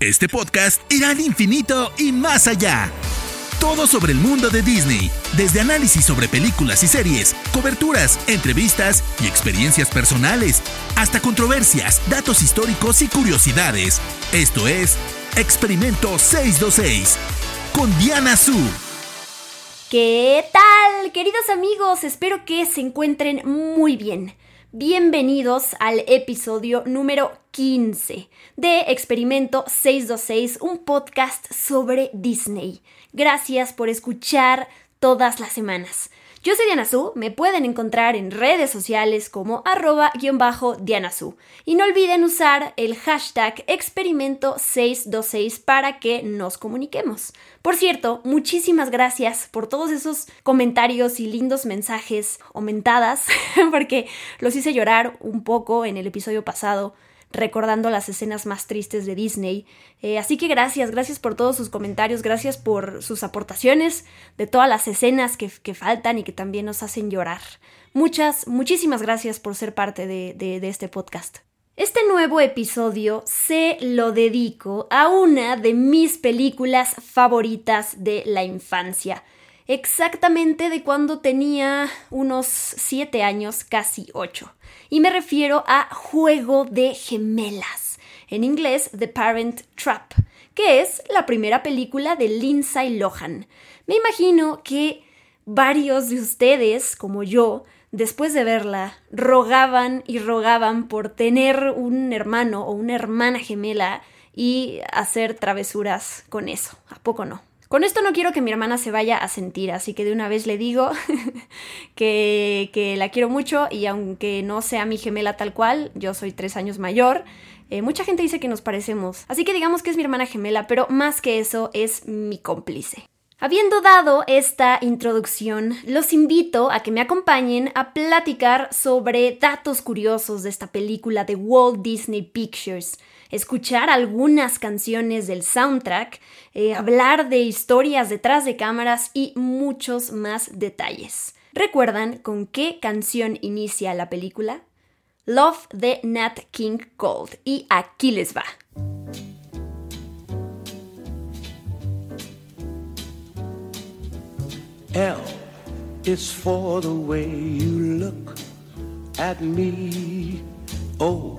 Este podcast irá al infinito y más allá. Todo sobre el mundo de Disney, desde análisis sobre películas y series, coberturas, entrevistas y experiencias personales, hasta controversias, datos históricos y curiosidades. Esto es Experimento 626 con Diana Su. ¿Qué tal, queridos amigos? Espero que se encuentren muy bien. Bienvenidos al episodio número 15 de Experimento 626, un podcast sobre Disney. Gracias por escuchar todas las semanas. Yo soy Diana Su, me pueden encontrar en redes sociales como arroba guion bajo Diana Su. Y no olviden usar el hashtag experimento626 para que nos comuniquemos. Por cierto, muchísimas gracias por todos esos comentarios y lindos mensajes o mentadas, porque los hice llorar un poco en el episodio pasado recordando las escenas más tristes de Disney. Eh, así que gracias, gracias por todos sus comentarios, gracias por sus aportaciones de todas las escenas que, faltan y que también nos hacen llorar. Muchas, muchísimas gracias por ser parte de, de este podcast. Este nuevo episodio se lo dedico a una de mis películas favoritas de la infancia exactamente de cuando tenía unos 7 años, casi 8. Y me refiero a Juego de Gemelas, en inglés The Parent Trap, que es la primera película de Lindsay Lohan. Me imagino que varios de ustedes, como yo, después de verla, rogaban y rogaban por tener un hermano o una hermana gemela y hacer travesuras con eso. ¿A poco no? Con esto no quiero que mi hermana se vaya a sentir, así que de una vez le digo que, la quiero mucho y aunque no sea mi gemela tal cual, yo soy tres años mayor, eh, mucha gente dice que nos parecemos, así que digamos que es mi hermana gemela, pero más que eso es mi cómplice. Habiendo dado esta introducción, los invito a que me acompañen a platicar sobre datos curiosos de esta película de Walt Disney Pictures, escuchar algunas canciones del soundtrack, eh, hablar de historias detrás de cámaras y muchos más detalles. ¿Recuerdan con qué canción inicia la película? Love de Nat King Cole. Y aquí les va. L is for the way you look at me. O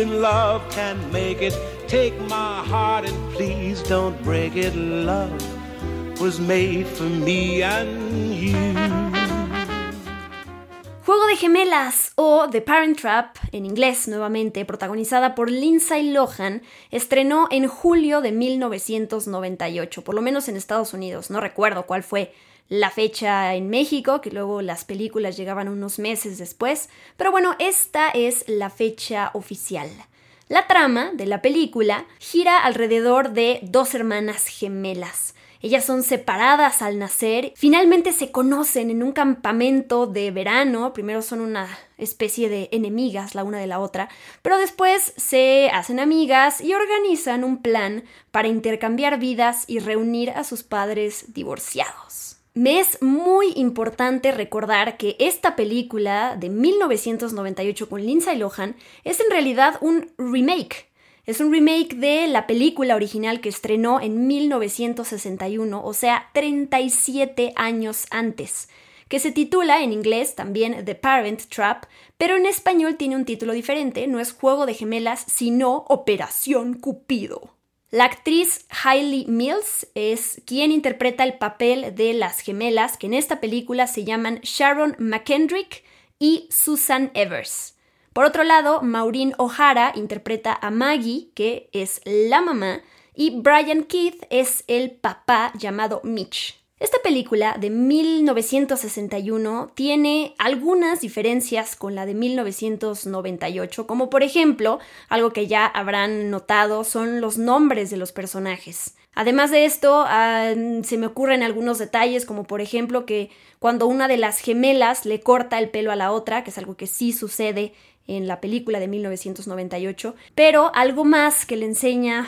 In love make it. Take my heart and please don't break it. Love was made for me and you. Juego de Gemelas o The Parent Trap, en inglés nuevamente, protagonizada por Lindsay Lohan, estrenó en julio de 1998, por lo menos en Estados Unidos. No recuerdo cuál fue la fecha en México, que luego las películas llegaban unos meses después, pero bueno, esta es la fecha oficial. La trama de la película gira alrededor de dos hermanas gemelas. Ellas son separadas al nacer, finalmente se conocen en un campamento de verano, primero son una especie de enemigas la una de la otra, pero después se hacen amigas y organizan un plan para intercambiar vidas y reunir a sus padres divorciados. Me es muy importante recordar que esta película de 1998 con Lindsay Lohan es en realidad un remake es un remake de la película original que estrenó en 1961, o sea, 37 años antes, que se titula en inglés también The Parent Trap, pero en español tiene un título diferente, no es Juego de Gemelas, sino Operación Cupido. La actriz Hailey Mills es quien interpreta el papel de las gemelas, que en esta película se llaman Sharon McKendrick y Susan Evers. Por otro lado, Maureen O'Hara interpreta a Maggie, que es la mamá, y Brian Keith es el papá llamado Mitch. Esta película de 1961 tiene algunas diferencias con la de 1998, como por ejemplo, algo que ya habrán notado son los nombres de los personajes. Además de esto, ah, se me ocurren algunos detalles, como por ejemplo que cuando una de las gemelas le corta el pelo a la otra, que es algo que sí sucede en la película de 1998, pero algo más que le enseña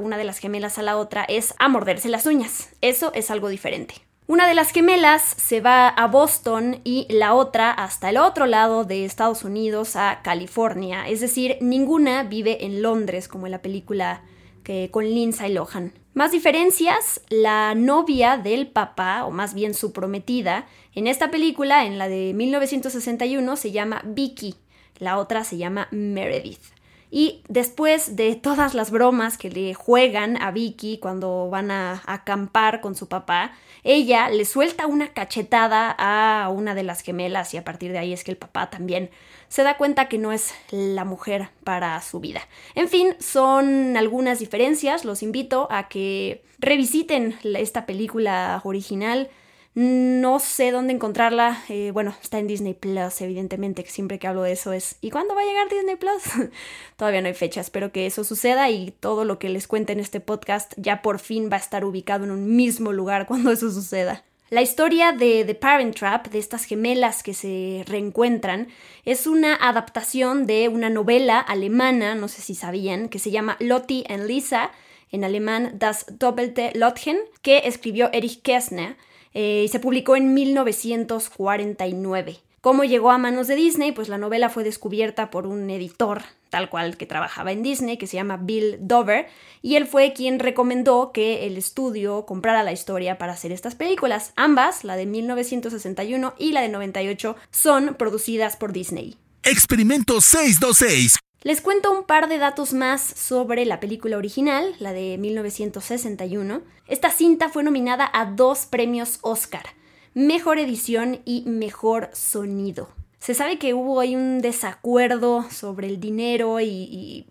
una de las gemelas a la otra es a morderse las uñas. Eso es algo diferente. Una de las gemelas se va a Boston y la otra hasta el otro lado de Estados Unidos, a California. Es decir, ninguna vive en Londres como en la película que con Lindsay Lohan. Más diferencias, la novia del papá, o más bien su prometida, en esta película, en la de 1961, se llama Vicky la otra se llama Meredith. Y después de todas las bromas que le juegan a Vicky cuando van a, acampar con su papá, ella le suelta una cachetada a una de las gemelas y a partir de ahí es que el papá también se da cuenta que no es la mujer para su vida. En fin, son algunas diferencias, los invito a que revisiten esta película original no sé dónde encontrarla. Eh, bueno, está en Disney Plus, evidentemente, siempre que hablo de eso es ¿y cuándo va a llegar Disney Plus? Todavía no hay fecha, espero que eso suceda y todo lo que les cuente en este podcast ya por fin va a estar ubicado en un mismo lugar cuando eso suceda. La historia de The Parent Trap, de estas gemelas que se reencuentran, es una adaptación de una novela alemana, no sé si sabían, que se llama Lotti and Lisa, en alemán Das Doppelte Lottchen, que escribió Erich Kästner eh, y se publicó en 1949. ¿Cómo llegó a manos de Disney? Pues la novela fue descubierta por un editor tal cual que trabajaba en Disney, que se llama Bill Dover, y él fue quien recomendó que el estudio comprara la historia para hacer estas películas. Ambas, la de 1961 y la de 98, son producidas por Disney. Experimento 626 les cuento un par de datos más sobre la película original, la de 1961. Esta cinta fue nominada a dos premios Oscar, Mejor Edición y Mejor Sonido. Se sabe que hubo ahí un desacuerdo sobre el dinero y,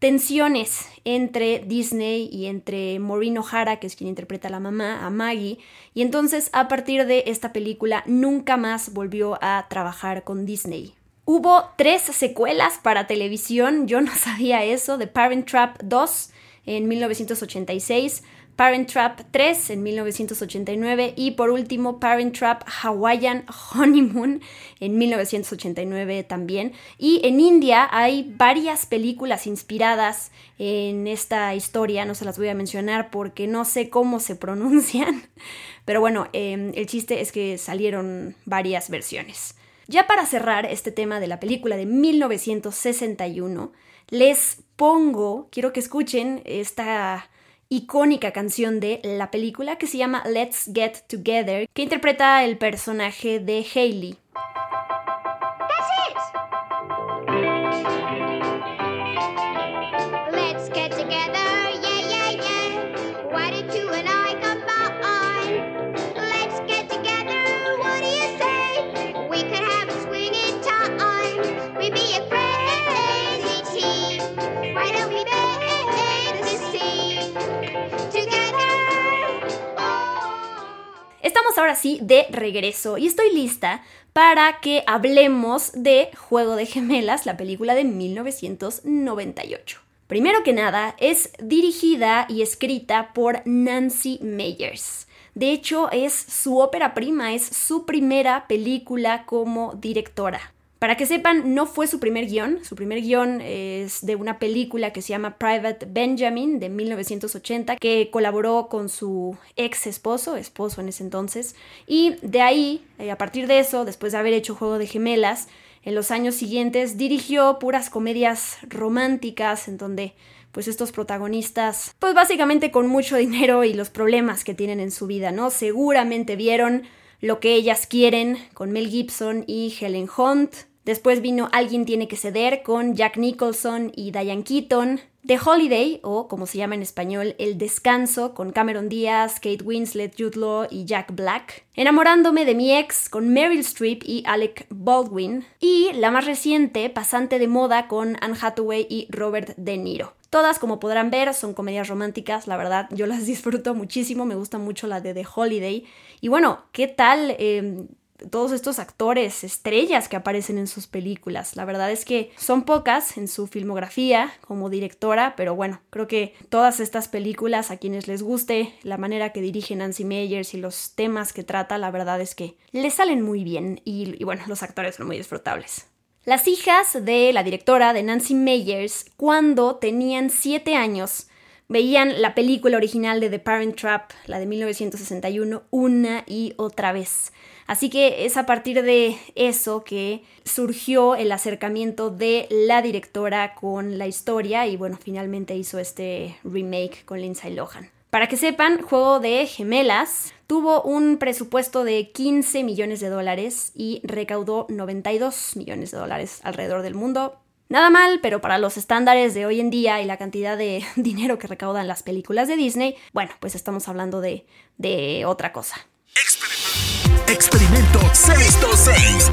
tensiones entre Disney y entre Maureen O'Hara, que es quien interpreta a la mamá, a Maggie, y entonces a partir de esta película nunca más volvió a trabajar con Disney. Hubo tres secuelas para televisión, yo no sabía eso, The Parent Trap 2 en 1986, Parent Trap 3 en 1989 y por último Parent Trap Hawaiian Honeymoon en 1989 también. Y en India hay varias películas inspiradas en esta historia, no se las voy a mencionar porque no sé cómo se pronuncian, pero bueno, em, el chiste es que salieron varias versiones. Ya para cerrar este tema de la película de 1961, les pongo, quiero que escuchen esta icónica canción de la película que se llama Let's Get Together, que interpreta el personaje de Hailey. Ahora de regreso y estoy lista para que hablemos de Juego de Gemelas, la película de 1998. Primero que nada, es dirigida y escrita por Nancy Meyers. De hecho, es su ópera prima, es su primera película como directora. Para que sepan, no fue su primer guion. Su primer guion es de una película que se llama Private Benjamin de 1980, que colaboró con su ex esposo, esposo en ese entonces. Y de ahí, eh, a partir de eso, después de haber hecho Juego de Gemelas, en los años siguientes dirigió puras comedias románticas en donde pues estos protagonistas, pues básicamente con mucho dinero y los problemas que tienen en su vida, ¿no? Seguramente vieron lo que ellas quieren con Mel Gibson y Helen Hunt, Después vino Alguien tiene que ceder con Jack Nicholson y Diane Keaton. The Holiday, o como se llama en español, El Descanso, con Cameron Diaz, Kate Winslet, Jude Law y Jack Black. Enamorándome de mi ex, con Meryl Streep y Alec Baldwin. Y la más reciente, Pasante de Moda, con Anne Hathaway y Robert De Niro. Todas, como podrán ver, son comedias románticas, la verdad, yo las disfruto muchísimo, me gusta mucho la de The Holiday. Y bueno, ¿qué tal? Em, todos estos actores, estrellas que aparecen en sus películas. La verdad es que son pocas en su filmografía como directora, pero bueno, creo que todas estas películas, a quienes les guste la manera que dirige Nancy Meyers y los temas que trata, la verdad es que les salen muy bien y, y bueno, los actores son muy disfrutables. Las hijas de la directora de Nancy Meyers, cuando tenían 7 años, veían la película original de The Parent Trap, la de 1961, una y otra vez. Así que es a partir de eso que surgió el acercamiento de la directora con la historia y bueno, finalmente hizo este remake con Lindsay Lohan. Para que sepan, Juego de Gemelas tuvo un presupuesto de 15 millones de dólares y recaudó 92 millones de dólares alrededor del mundo. Nada mal, pero para los estándares de hoy en día y la cantidad de dinero que recaudan las películas de Disney, bueno, pues estamos hablando de, de otra cosa. Experimento 626.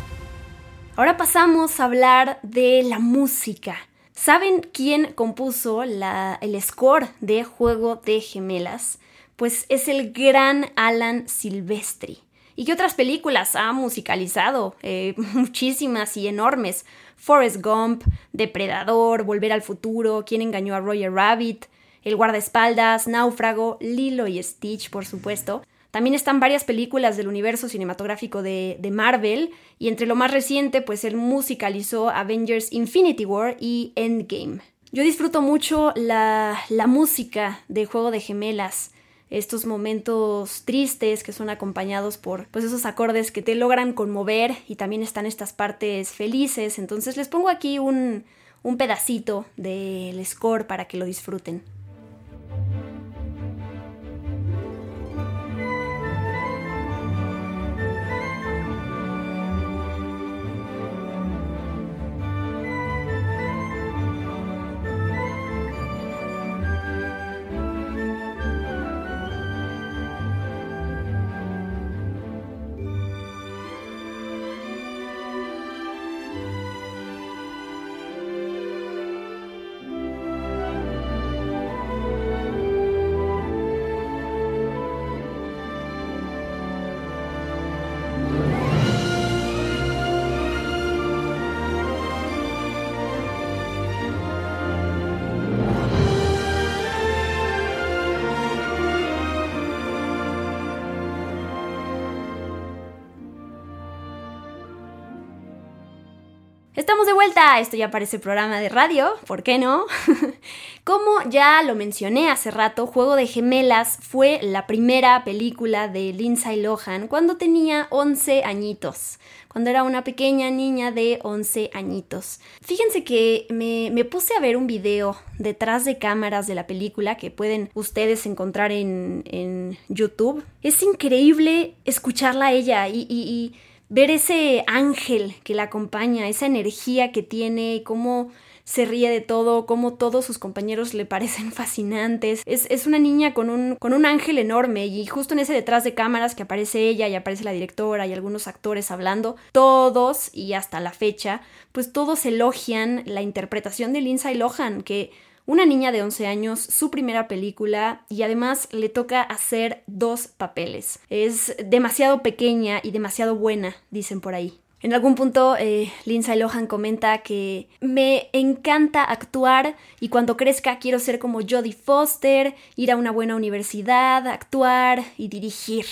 Ahora pasamos a hablar de la música. ¿Saben quién compuso el score de Juego de Gemelas? Pues es el gran Alan Silvestri. ¿Y qué otras películas ha musicalizado? Eh, muchísimas y enormes. Forrest Gump, Depredador, Volver al Futuro, ¿Quién engañó a Roger Rabbit? El guardaespaldas, Náufrago, Lilo y Stitch, por supuesto. También están varias películas del universo cinematográfico de, Marvel y entre lo más reciente pues él musicalizó Avengers Infinity War y Endgame. Yo disfruto mucho la, música de Juego de Gemelas, estos momentos tristes que son acompañados por pues esos acordes que te logran conmover y también están estas partes felices, entonces les pongo aquí un, un pedacito del score para que lo disfruten. Estamos de vuelta, esto ya parece programa de radio, ¿por qué no? Como ya lo mencioné hace rato, Juego de Gemelas fue la primera película de Lindsay Lohan cuando tenía 11 añitos, cuando era una pequeña niña de 11 añitos. Fíjense que me, puse a ver un video detrás de cámaras de la película que pueden ustedes encontrar en, YouTube. Es increíble escucharla a ella y ver ese ángel que la acompaña, esa energía que tiene, cómo se ríe de todo, cómo todos sus compañeros le parecen fascinantes. Es, una niña con un, con un ángel enorme y justo en ese detrás de cámaras que aparece ella y aparece la directora y algunos actores hablando, todos y hasta la fecha, pues todos elogian la interpretación de Lindsay Lohan, que una niña de 11 años, su primera película y además le toca hacer dos papeles. Es demasiado pequeña y demasiado buena, dicen por ahí. En algún punto, eh, Lindsay Lohan comenta que me encanta actuar y cuando crezca quiero ser como Jodie Foster, ir a una buena universidad, actuar y dirigir.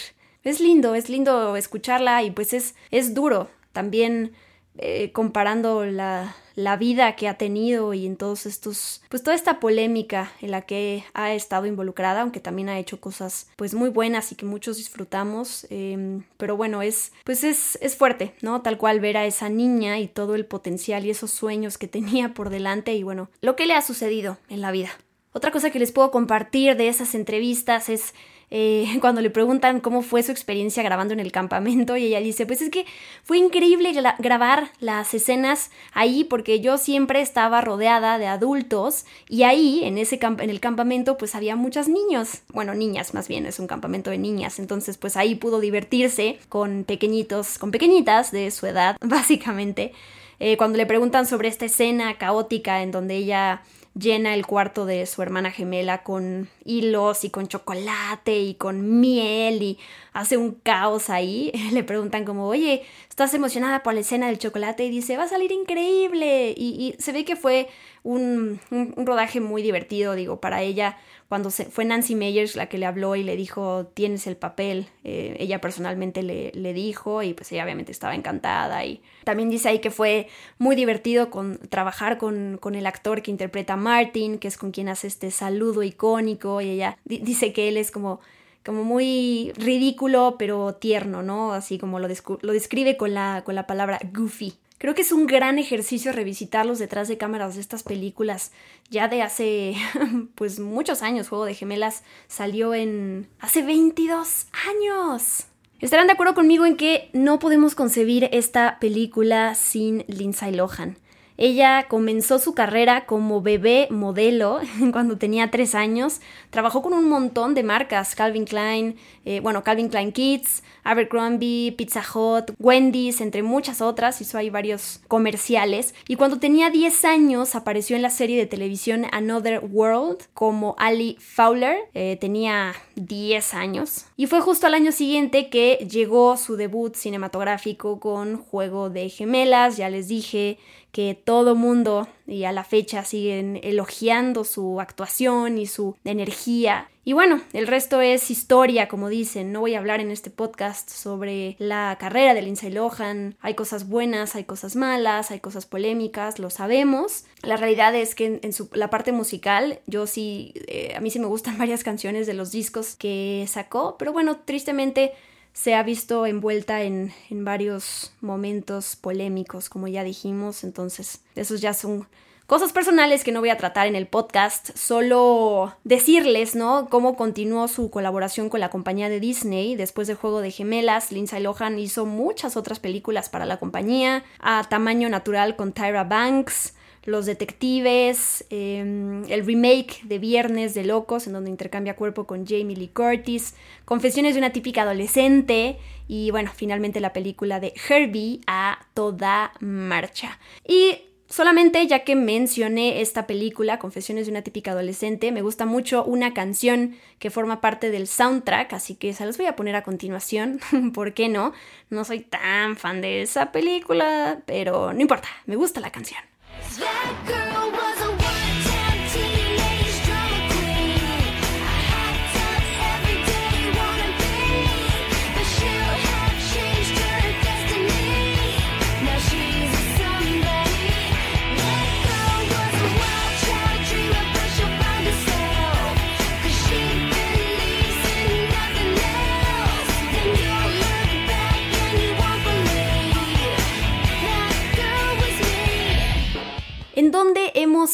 Es lindo, es lindo escucharla y pues es, es duro. También eh, comparando la, la, vida que ha tenido y en todos estos, pues toda esta polémica en la que ha estado involucrada, aunque también ha hecho cosas pues muy buenas y que muchos disfrutamos, em, pero bueno, es, pues es, es fuerte, ¿no? Tal cual ver a esa niña y todo el potencial y esos sueños que tenía por delante y bueno, lo que le ha sucedido en la vida. Otra cosa que les puedo compartir de esas entrevistas es eh, cuando le preguntan cómo fue su experiencia grabando en el campamento y ella dice, pues es que fue increíble grabar las escenas ahí porque yo siempre estaba rodeada de adultos y ahí en ese en el campamento pues había muchos niños, bueno, niñas más bien, es un campamento de niñas, entonces pues ahí pudo divertirse con pequeñitos, con pequeñitas de su edad, básicamente. Eh, cuando le preguntan sobre esta escena caótica en donde ella llena el cuarto de su hermana gemela con hilos y con chocolate y con miel y hace un caos ahí. Le preguntan como, oye, ¿estás emocionada por la escena del chocolate? Y dice, va a salir increíble. Y, se ve que fue un, rodaje muy divertido, digo, para ella cuando se, fue Nancy Meyers la que le habló y le dijo, tienes el papel, eh, ella personalmente le, le, dijo y pues ella obviamente estaba encantada y también dice ahí que fue muy divertido con, trabajar con, con el actor que interpreta a Martin, que es con quien hace este saludo icónico y ella dice que él es como como muy ridículo pero tierno, ¿no? Así como lo, lo describe con la, con la palabra goofy. Creo que es un gran ejercicio revisitarlos detrás de cámaras de estas películas ya de hace pues muchos años. Juego de Gemelas salió en hace 22 años. Estarán de acuerdo conmigo en que no podemos concebir esta película sin Lindsay Lohan. Ella comenzó su carrera como bebé modelo cuando tenía tres años. Trabajó con un montón de marcas, Calvin Klein, eh, bueno, Calvin Klein Kids, Abercrombie, Pizza Hut, Wendy's, entre muchas otras. Hizo ahí varios comerciales. Y cuando tenía 10 años apareció en la serie de televisión Another World como Ali Fowler. Eh, tenía 10 años. Y fue justo al año siguiente que llegó su debut cinematográfico con Juego de Gemelas. Ya les dije que todo mundo y a la fecha siguen elogiando su actuación y su energía. Y bueno, el resto es historia, como dicen. No voy a hablar en este podcast sobre la carrera de Lindsay Lohan. Hay cosas buenas, hay cosas malas, hay cosas polémicas, lo sabemos. La realidad es que en, la parte musical, yo sí, eh, a mí sí me gustan varias canciones de los discos que sacó, pero bueno, tristemente se ha visto envuelta en, varios momentos polémicos, como ya dijimos, entonces esos ya son cosas personales que no voy a tratar en el podcast, solo decirles, ¿no? Cómo continuó su colaboración con la compañía de Disney después de Juego de Gemelas. Lindsay Lohan hizo muchas otras películas para la compañía, a tamaño natural con Tyra Banks, los Detectives, em, el remake de Viernes de Locos, en donde intercambia cuerpo con Jamie Lee Curtis, Confesiones de una típica adolescente y bueno, finalmente la película de Herbie a toda marcha. Y solamente ya que mencioné esta película, Confesiones de una típica adolescente, me gusta mucho una canción que forma parte del soundtrack, así que se las voy a poner a continuación, ¿por qué no? No soy tan fan de esa película, pero no importa, me gusta la canción. That girl was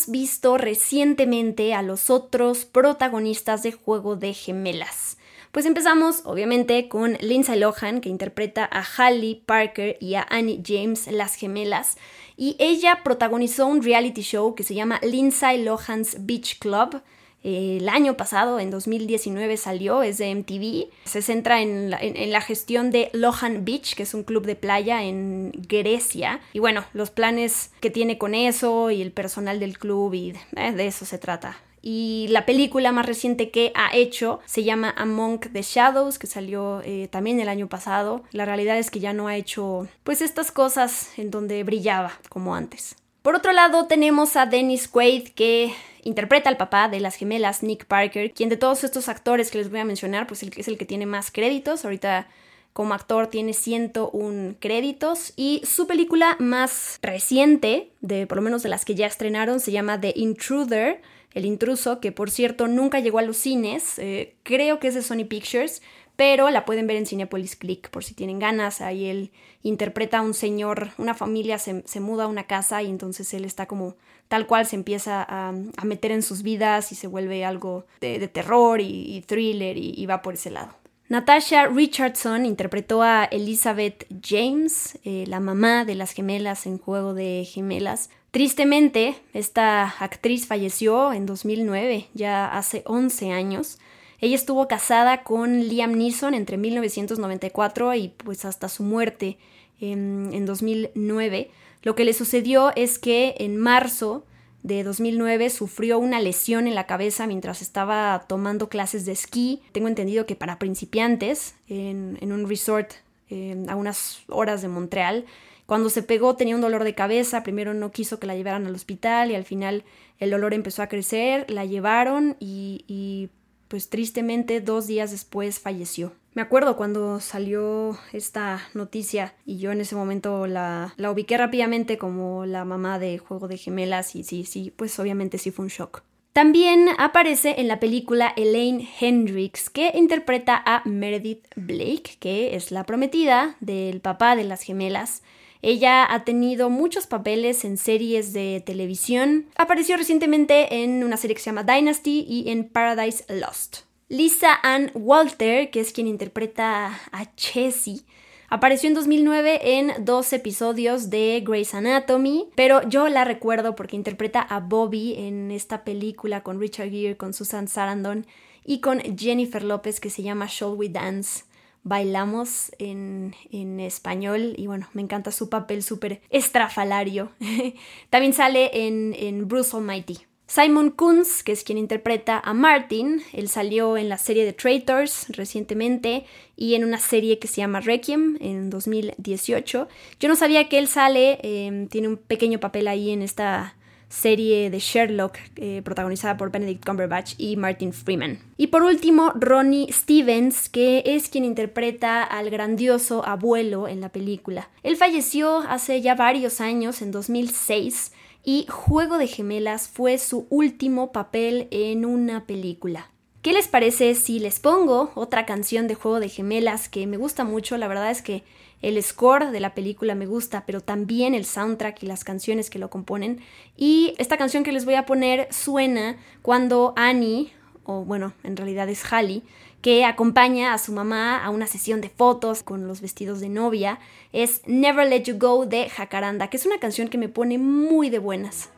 visto recientemente a los otros protagonistas de Juego de Gemelas. Pues empezamos, obviamente, con Lindsay Lohan, que interpreta a Halle Parker y a Annie James, las gemelas, y ella protagonizó un reality show que se llama Lindsay Lohan's Beach Club, el año pasado, en 2019 salió, es de MTV. Se centra en la, gestión de Lohan Beach, que es un club de playa en Grecia. Y bueno, los planes que tiene con eso y el personal del club y eh, de eso se trata. Y la película más reciente que ha hecho se llama Among the Shadows, que salió eh, también el año pasado. La realidad es que ya no ha hecho pues estas cosas en donde brillaba como antes. Por otro lado tenemos a Dennis Quaid que interpreta al papá de las gemelas Nick Parker, quien de todos estos actores que les voy a mencionar, pues es el que tiene más créditos. Ahorita como actor tiene 101 créditos. Y su película más reciente, de por lo menos de las que ya estrenaron, se llama The Intruder, el intruso, que por cierto nunca llegó a los cines, eh, creo que es de Sony Pictures, pero la pueden ver en Cinepolis Click por si tienen ganas. Ahí él interpreta a un señor, una familia se, muda a una casa y entonces él está como tal cual se empieza a, meter en sus vidas y se vuelve algo de, terror y, thriller y, va por ese lado. Natasha Richardson interpretó a Elizabeth James, eh, la mamá de las gemelas en Juego de Gemelas. Tristemente, esta actriz falleció en 2009, ya hace 11 años. Ella estuvo casada con Liam Neeson entre 1994 y pues hasta su muerte en, 2009. Lo que le sucedió es que en marzo de 2009 sufrió una lesión en la cabeza mientras estaba tomando clases de esquí. Tengo entendido que para principiantes en, un resort eh, a unas horas de Montreal. Cuando se pegó tenía un dolor de cabeza, primero no quiso que la llevaran al hospital y al final el dolor empezó a crecer, la llevaron y, y pues tristemente dos días después falleció. Me acuerdo cuando salió esta noticia y yo en ese momento la, la ubiqué rápidamente como la mamá de Juego de Gemelas y sí, sí, pues obviamente sí fue un shock. También aparece en la película Elaine Hendricks, que interpreta a Meredith Blake, que es la prometida del papá de las gemelas. Ella ha tenido muchos papeles en series de televisión. Apareció recientemente en una serie que se llama Dynasty y en Paradise Lost. Lisa Ann Walter, que es quien interpreta a Chessie, Apareció en 2009 en dos episodios de Grey's Anatomy, pero yo la recuerdo porque interpreta a Bobby en esta película con Richard Gere, con Susan Sarandon y con Jennifer López que se llama Shall We Dance. Bailamos en, español y bueno, me encanta su papel súper estrafalario. También sale en, en Bruce Almighty. Simon Kunz, que es quien interpreta a Martin, él salió en la serie de Traitors recientemente y en una serie que se llama Requiem en 2018. Yo no sabía que él sale, em, tiene un pequeño papel ahí en esta serie de Sherlock eh, protagonizada por Benedict Cumberbatch y Martin Freeman. Y por último, Ronnie Stevens, que es quien interpreta al grandioso abuelo en la película. Él falleció hace ya varios años, en 2006, y Juego de Gemelas fue su último papel en una película. ¿Qué les parece si les pongo otra canción de Juego de Gemelas que me gusta mucho? La verdad es que el score de la película me gusta, pero también el soundtrack y las canciones que lo componen. Y esta canción que les voy a poner suena cuando Annie, o bueno, en realidad es Hallie, que acompaña a su mamá a una sesión de fotos con los vestidos de novia, es Never Let You Go de Jacaranda, que es una canción que me pone muy de buenas.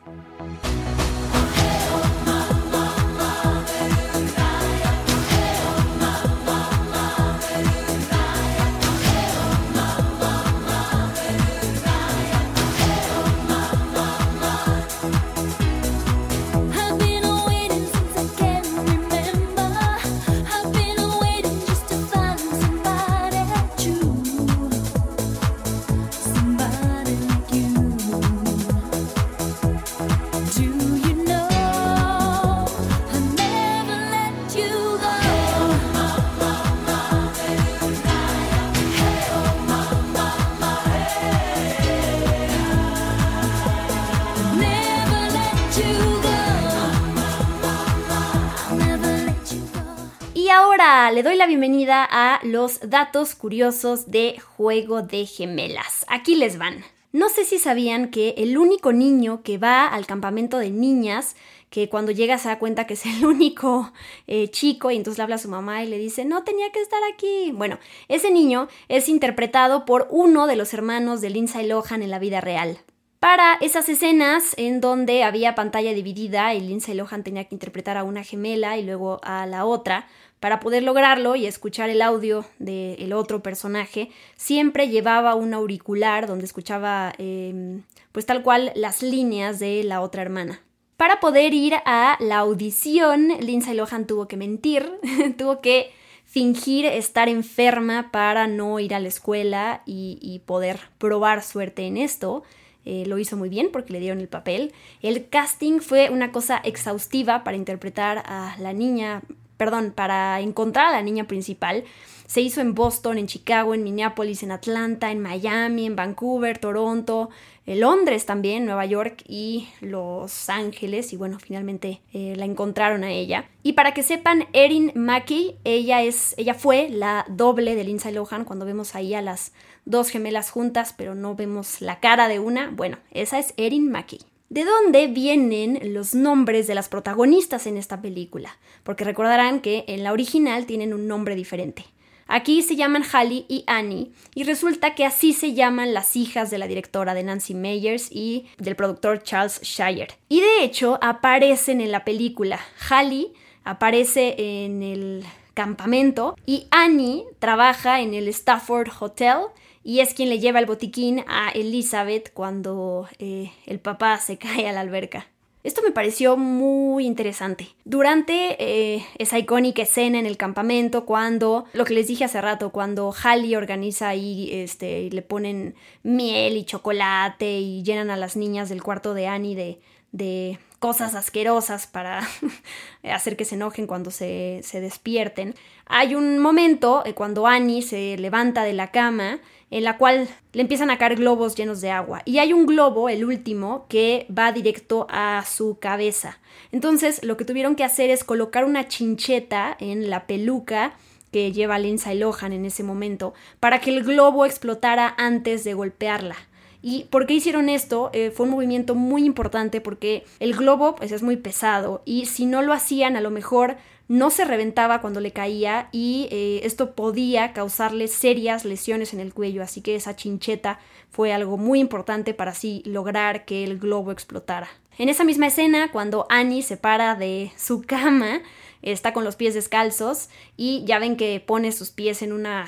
Le doy la bienvenida a los datos curiosos de Juego de Gemelas. Aquí les van. No sé si sabían que el único niño que va al campamento de niñas, que cuando llega se da cuenta que es el único eh, chico y entonces le habla a su mamá y le dice, no tenía que estar aquí. Bueno, ese niño es interpretado por uno de los hermanos de Lindsay Lohan en la vida real. Para esas escenas en donde había pantalla dividida y Lindsay Lohan tenía que interpretar a una gemela y luego a la otra, para poder lograrlo y escuchar el audio del otro personaje, siempre llevaba un auricular donde escuchaba em, pues tal cual las líneas de la otra hermana. Para poder ir a la audición, Lindsay Lohan tuvo que mentir, tuvo que fingir estar enferma para no ir a la escuela y, poder probar suerte en esto. Eh, lo hizo muy bien porque le dieron el papel. El casting fue una cosa exhaustiva para interpretar a la niña perdón, para encontrar a la niña principal. Se hizo en Boston, en Chicago, en Minneapolis, en Atlanta, en Miami, en Vancouver, Toronto, en Londres también, Nueva York y Los Ángeles. Y bueno, finalmente eh, la encontraron a ella. Y para que sepan, Erin Mackey, ella, es, ella fue la doble de Lindsay Lohan cuando vemos ahí a las dos gemelas juntas, pero no vemos la cara de una. Bueno, esa es Erin Mackey. ¿De dónde vienen los nombres de las protagonistas en esta película? Porque recordarán que en la original tienen un nombre diferente. Aquí se llaman Hallie y Annie, y resulta que así se llaman las hijas de la directora de Nancy Meyers y del productor Charles Shire. Y de hecho aparecen en la película. Hallie aparece en el campamento y Annie trabaja en el Stafford Hotel y es quien le lleva el botiquín a Elizabeth cuando eh, el papá se cae a la alberca. Esto me pareció muy interesante. Durante eh, esa icónica escena en el campamento, cuando, lo que les dije hace rato, cuando Hallie organiza ahí, este, y le ponen miel y chocolate y llenan a las niñas del cuarto de Annie de, de cosas asquerosas para hacer que se enojen cuando se, se despierten. Hay un momento eh, cuando Annie se levanta de la cama en la cual le empiezan a caer globos llenos de agua. Y hay un globo, el último, que va directo a su cabeza. Entonces lo que tuvieron que hacer es colocar una chincheta en la peluca que lleva Lindsay Lohan en ese momento para que el globo explotara antes de golpearla. ¿Y por qué hicieron esto? Eh, fue un movimiento muy importante porque el globo pues, es muy pesado y si no lo hacían a lo mejor no se reventaba cuando le caía y eh, esto podía causarle serias lesiones en el cuello, así que esa chincheta fue algo muy importante para así lograr que el globo explotara. En esa misma escena, cuando Annie se para de su cama, está con los pies descalzos y ya ven que pone sus pies en una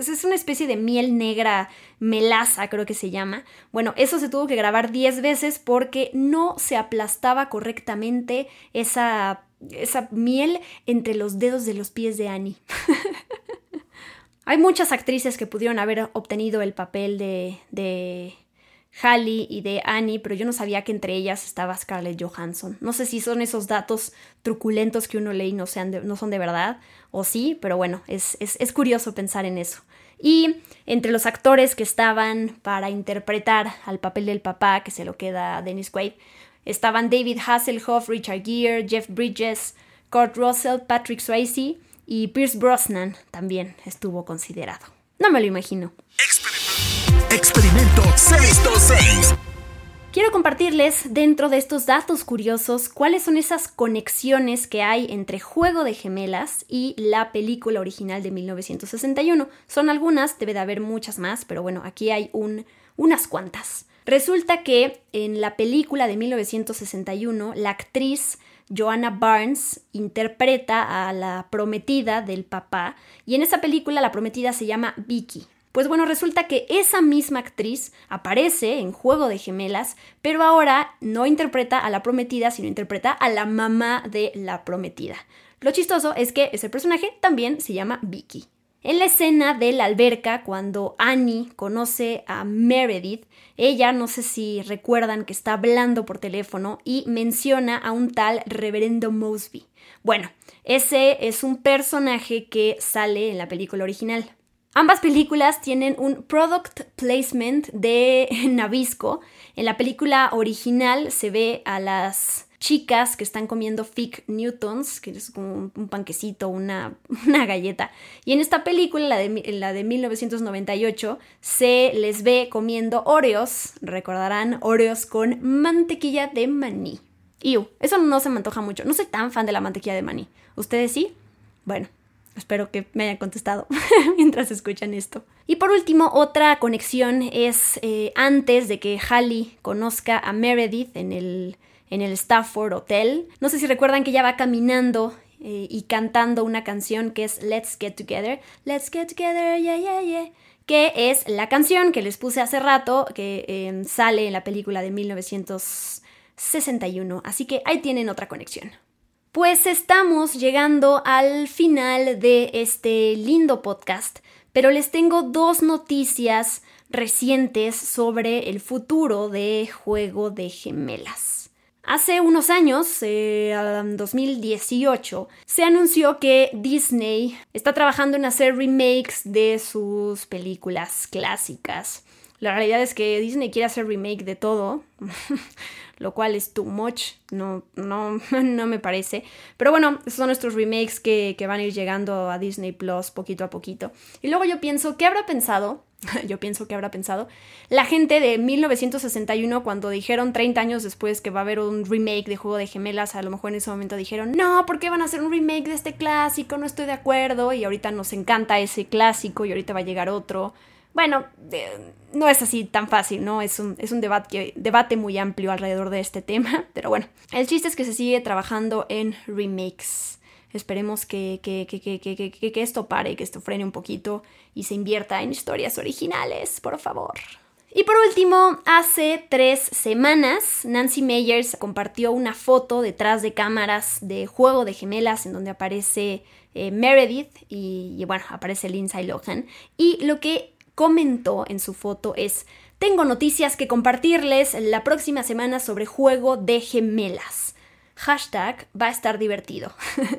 es una especie de miel negra melaza, creo que se llama. Bueno, eso se tuvo que grabar 10 veces porque no se aplastaba correctamente esa, esa miel entre los dedos de los pies de Annie. Hay muchas actrices que pudieron haber obtenido el papel de, de Hallie y de Annie, pero yo no sabía que entre ellas estaba Scarlett Johansson. No sé si son esos datos truculentos que uno lee y no, sean no son de verdad, o sí, pero bueno, es, es, curioso pensar en eso. Y entre los actores que estaban para interpretar al papel del papá, que se lo queda a Dennis Quaid, estaban David Hasselhoff, Richard Gere, Jeff Bridges, Kurt Russell, Patrick Swayze y Pierce Brosnan también estuvo considerado. No me lo imagino. Experimento 626. Quiero compartirles dentro de estos datos curiosos cuáles son esas conexiones que hay entre Juego de Gemelas y la película original de 1961. Son algunas, debe de haber muchas más, pero bueno, aquí hay un, unas cuantas. Resulta que en la película de 1961, la actriz Joanna Barnes interpreta a la prometida del papá y en esa película la prometida se llama Vicky. Pues bueno, resulta que esa misma actriz aparece en Juego de Gemelas, pero ahora no interpreta a la prometida, sino interpreta a la mamá de la prometida. Lo chistoso es que ese personaje también se llama Vicky. En la escena de la alberca, cuando Annie conoce a Meredith, ella, no sé si recuerdan que está hablando por teléfono y menciona a un tal reverendo Mosby. Bueno, ese es un personaje que sale en la película original. Ambas películas tienen un product placement de Nabisco. En la película original se ve a las chicas que están comiendo Fig Newtons, que es como un panquecito, una, una galleta. Y en esta película, la de, la de 1998, se les ve comiendo Oreos, recordarán Oreos con mantequilla de maní. Y eso no se me antoja mucho. No soy tan fan de la mantequilla de maní. ¿Ustedes sí? Bueno, Espero que me hayan contestado mientras escuchan esto. Y por último, otra conexión es eh, antes de que Hallie conozca a Meredith en el, en el Stafford Hotel. No sé si recuerdan que ella va caminando eh, y cantando una canción que es Let's Get Together. Let's Get Together, yeah, yeah, yeah. Que es la canción que les puse hace rato, que em, sale en la película de 1961. Así que ahí tienen otra conexión. Pues estamos llegando al final de este lindo podcast, pero les tengo dos noticias recientes sobre el futuro de Juego de Gemelas. Hace unos años, en 2018, se anunció que Disney está trabajando en hacer remakes de sus películas clásicas. La realidad es que Disney quiere hacer remake de todo. lo cual es too much, no, no, no me parece. Pero bueno, esos son nuestros remakes que van a ir llegando a Disney Plus poquito a poquito. Y luego yo pienso, ¿qué habrá pensado? yo pienso que habrá pensado la gente de 1961 cuando dijeron 30 años después que va a haber un remake de Juego de Gemelas, a lo mejor en ese momento dijeron, no, ¿por qué van a hacer un remake de este clásico? No estoy de acuerdo y ahorita nos encanta ese clásico y ahorita va a llegar otro. Bueno, no es así tan fácil, ¿no? Es un, es un debate, debate muy amplio alrededor de este tema, pero bueno, el chiste es que se sigue trabajando en remakes. Esperemos que, que, que, que, esto pare, que esto frene un poquito y se invierta en historias originales, por favor. Y por último, hace tres semanas, Nancy Meyers compartió una foto detrás de cámaras de Juego de Gemelas en donde aparece eh, Meredith y, y, bueno, aparece Lindsay Lohan. Y lo que comentó en su foto es, tengo noticias que compartirles la próxima semana sobre Juego de Gemelas. Hashtag va a estar divertido.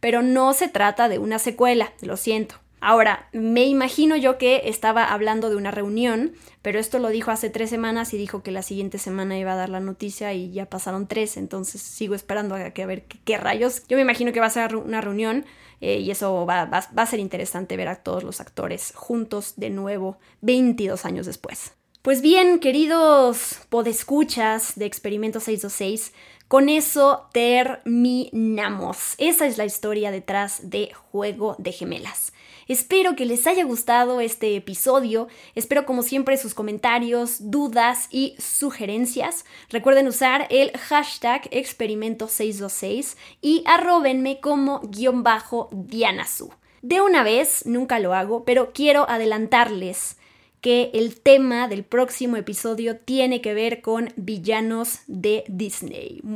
Pero no se trata de una secuela, lo siento. Ahora, me imagino yo que estaba hablando de una reunión, pero esto lo dijo hace tres semanas y dijo que la siguiente semana iba a dar la noticia y ya pasaron tres, entonces sigo esperando a, que, a ver qué, rayos. Yo me imagino que va a ser una reunión eh, y eso va, a ser interesante ver a todos los actores juntos de nuevo 22 años después. Pues bien, queridos podescuchas de Experimento 626, con eso terminamos. Esa es la historia detrás de Juego de Gemelas. Espero que les haya gustado este episodio. Espero como siempre sus comentarios, dudas y sugerencias. Recuerden usar el hashtag experimento626 y arrobenme como guion bajo Dianasu. De una vez, nunca lo hago, pero quiero adelantarles que el tema del próximo episodio tiene que ver con villanos de Disney.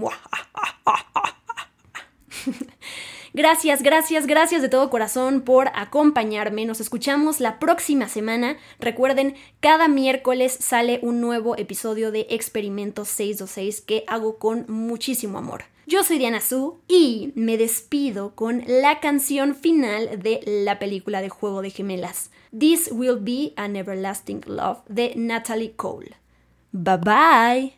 Gracias, gracias, gracias de todo corazón por acompañarme. Nos escuchamos la próxima semana. Recuerden, cada miércoles sale un nuevo episodio de Experimento 626 que hago con muchísimo amor. Yo soy Diana Su y me despido con la canción final de la película de Juego de Gemelas. This Will Be an Everlasting Love de Natalie Cole. Bye bye.